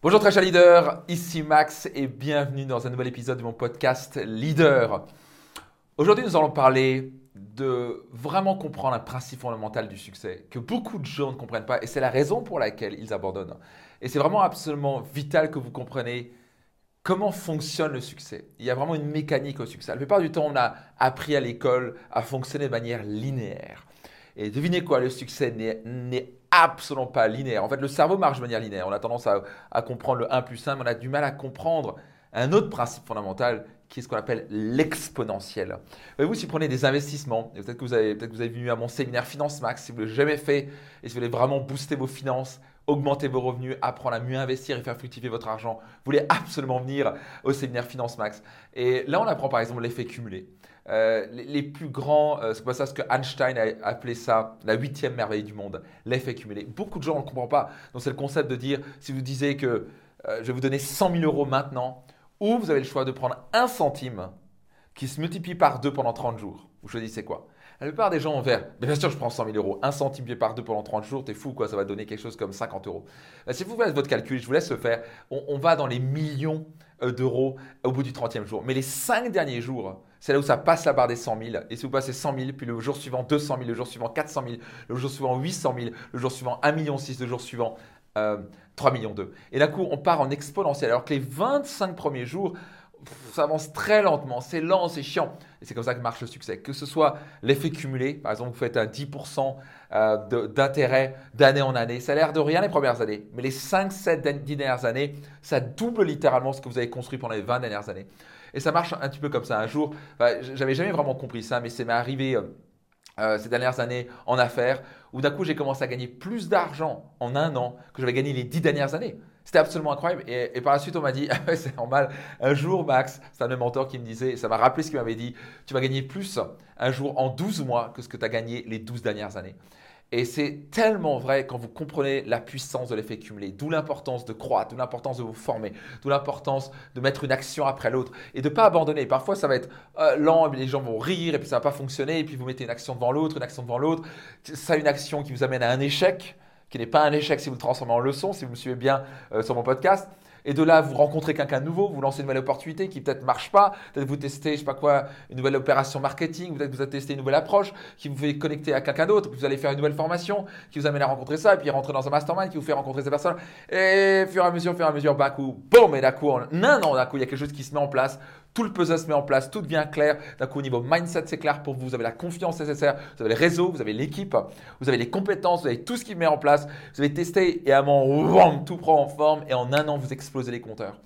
Bonjour très chers leaders, ici Max et bienvenue dans un nouvel épisode de mon podcast Leader. Aujourd'hui nous allons parler de vraiment comprendre un principe fondamental du succès que beaucoup de gens ne comprennent pas et c'est la raison pour laquelle ils abandonnent. Et c'est vraiment absolument vital que vous compreniez comment fonctionne le succès. Il y a vraiment une mécanique au succès. La plupart du temps on a appris à l'école à fonctionner de manière linéaire. Et devinez quoi, le succès n'est absolument pas linéaire. En fait, le cerveau marche de manière linéaire. On a tendance à, comprendre le 1 plus 1, mais on a du mal à comprendre un autre principe fondamental qui est ce qu'on appelle l'exponentiel. Voyez-vous, si vous prenez des investissements, peut-être que, vous avez, peut que vous avez venu à mon séminaire Finance Max, si vous ne l'avez jamais fait, et si vous voulez vraiment booster vos finances, augmenter vos revenus, apprendre à mieux investir et faire fructifier votre argent, vous voulez absolument venir au séminaire Finance Max. Et là, on apprend par exemple l'effet cumulé. Euh, les, plus grands, euh, c'est pas ça ce que Einstein a appelé ça, la huitième merveille du monde, l'effet cumulé. Beaucoup de gens ne comprennent pas. Donc c'est le concept de dire, si vous disiez que euh, je vais vous donner 100 000 euros maintenant, ou vous avez le choix de prendre un centime qui se multiplie par deux pendant 30 jours. Vous choisissez quoi? La plupart des gens ont vers, bien sûr, je prends 100 000 euros, un centime par deux pendant 30 jours, t'es fou, quoi, ça va donner quelque chose comme 50 euros. si vous faites votre calcul, je vous laisse le faire, on, va dans les millions d'euros au bout du 30e jour. Mais les 5 derniers jours, c'est là où ça passe la barre des 100 000. Et si vous passez 100 000, puis le jour suivant 200 000, le jour suivant 400 000, le jour suivant 800 000, le jour suivant 1,6 million, le jour suivant 3 euh, millions 2. Et d'un coup, on part en exponentiel. Alors que les 25 premiers jours, ça avance très lentement, c'est lent, c'est chiant. Et c'est comme ça que marche le succès. Que ce soit l'effet cumulé, par exemple, vous faites un 10% euh, d'intérêt d'année en année, ça a l'air de rien les premières années. Mais les 5, 7, 10 dernières années, ça double littéralement ce que vous avez construit pendant les 20 dernières années. Et ça marche un petit peu comme ça. Un jour, j'avais jamais vraiment compris ça, mais c'est m'est arrivé euh, euh, ces dernières années en affaires, où d'un coup j'ai commencé à gagner plus d'argent en un an que j'avais gagné les dix dernières années. C'était absolument incroyable. Et, par la suite, on m'a dit, ah c'est normal, un jour, Max, c'est un mentor qui me disait, ça m'a rappelé ce qu'il m'avait dit, tu vas gagner plus un jour en 12 mois que ce que tu as gagné les 12 dernières années. Et c'est tellement vrai quand vous comprenez la puissance de l'effet cumulé, d'où l'importance de croître, d'où l'importance de vous former, d'où l'importance de mettre une action après l'autre et de ne pas abandonner. Parfois, ça va être euh, lent, les gens vont rire et puis ça ne va pas fonctionner, et puis vous mettez une action devant l'autre, une action devant l'autre. Ça, une action qui vous amène à un échec, qui n'est pas un échec si vous le transformez en leçon, si vous me suivez bien euh, sur mon podcast. Et de là, vous rencontrez quelqu'un de nouveau, vous lancez une nouvelle opportunité qui peut-être marche pas, peut-être vous testez, je sais pas quoi, une nouvelle opération marketing, peut-être vous avez testé une nouvelle approche qui vous fait connecter à quelqu'un d'autre, vous allez faire une nouvelle formation qui vous amène à rencontrer ça, et puis rentrer dans un mastermind qui vous fait rencontrer ces personnes. Et fur et à mesure, fur et à mesure, d'un coup, boum, et d'un coup, en un an, d'un coup, il y a quelque chose qui se met en place tout le puzzle se met en place, tout devient clair. D'un coup, au niveau mindset, c'est clair pour vous. Vous avez la confiance nécessaire, vous avez le réseau, vous avez l'équipe, vous avez les compétences, vous avez tout ce qui met en place. Vous avez testé et à un moment, tout prend en forme et en un an, vous explosez les compteurs.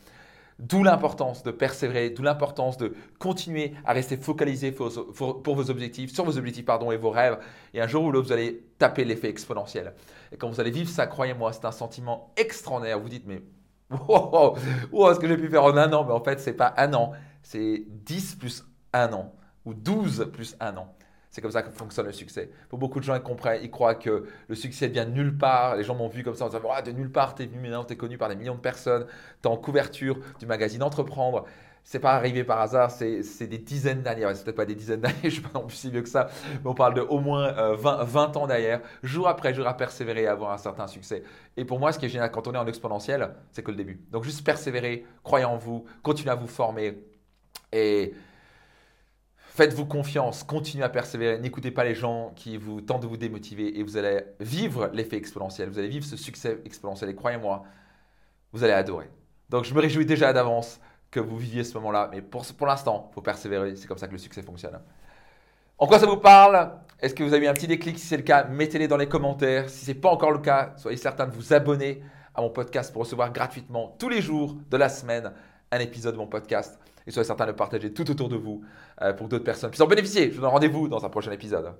D'où l'importance de persévérer, d'où l'importance de continuer à rester focalisé pour, vos objectifs, sur vos objectifs pardon, et vos rêves. Et un jour ou l'autre, vous allez taper l'effet exponentiel. Et quand vous allez vivre ça, croyez-moi, c'est un sentiment extraordinaire. Vous dites, mais wow, ce que j'ai pu faire en un an, mais en fait, ce n'est pas un an, c'est 10 plus 1 an ou 12 plus 1 an. C'est comme ça que fonctionne le succès. Pour beaucoup de gens, ils comprennent, ils croient que le succès vient de nulle part. Les gens m'ont vu comme ça en disant ah, de nulle part, tu es venu maintenant, tu es connu par des millions de personnes, tu es en couverture du magazine Entreprendre. C'est pas arrivé par hasard, c'est des dizaines d'années. c'est peut-être pas des dizaines d'années, je suis pas non plus si vieux que ça, mais on parle de au moins 20, euh, 20 ans derrière, jour après jour à persévérer et avoir un certain succès. Et pour moi, ce qui est génial quand on est en exponentiel, c'est que le début. Donc juste persévérer, croyez en vous, continuez à vous former, et faites-vous confiance, continuez à persévérer, n'écoutez pas les gens qui vous tentent de vous démotiver et vous allez vivre l'effet exponentiel, vous allez vivre ce succès exponentiel et croyez-moi, vous allez adorer. Donc je me réjouis déjà d'avance que vous viviez ce moment-là, mais pour, pour l'instant, il faut persévérer, c'est comme ça que le succès fonctionne. En quoi ça vous parle? Est-ce que vous avez eu un petit déclic? Si c'est le cas, mettez-les dans les commentaires. Si ce n'est pas encore le cas, soyez certain de vous abonner à mon podcast pour recevoir gratuitement tous les jours de la semaine un épisode de mon podcast et soyez certain de partager tout autour de vous euh, pour que d'autres personnes puissent en bénéficier. Je vous donne rendez-vous dans un prochain épisode.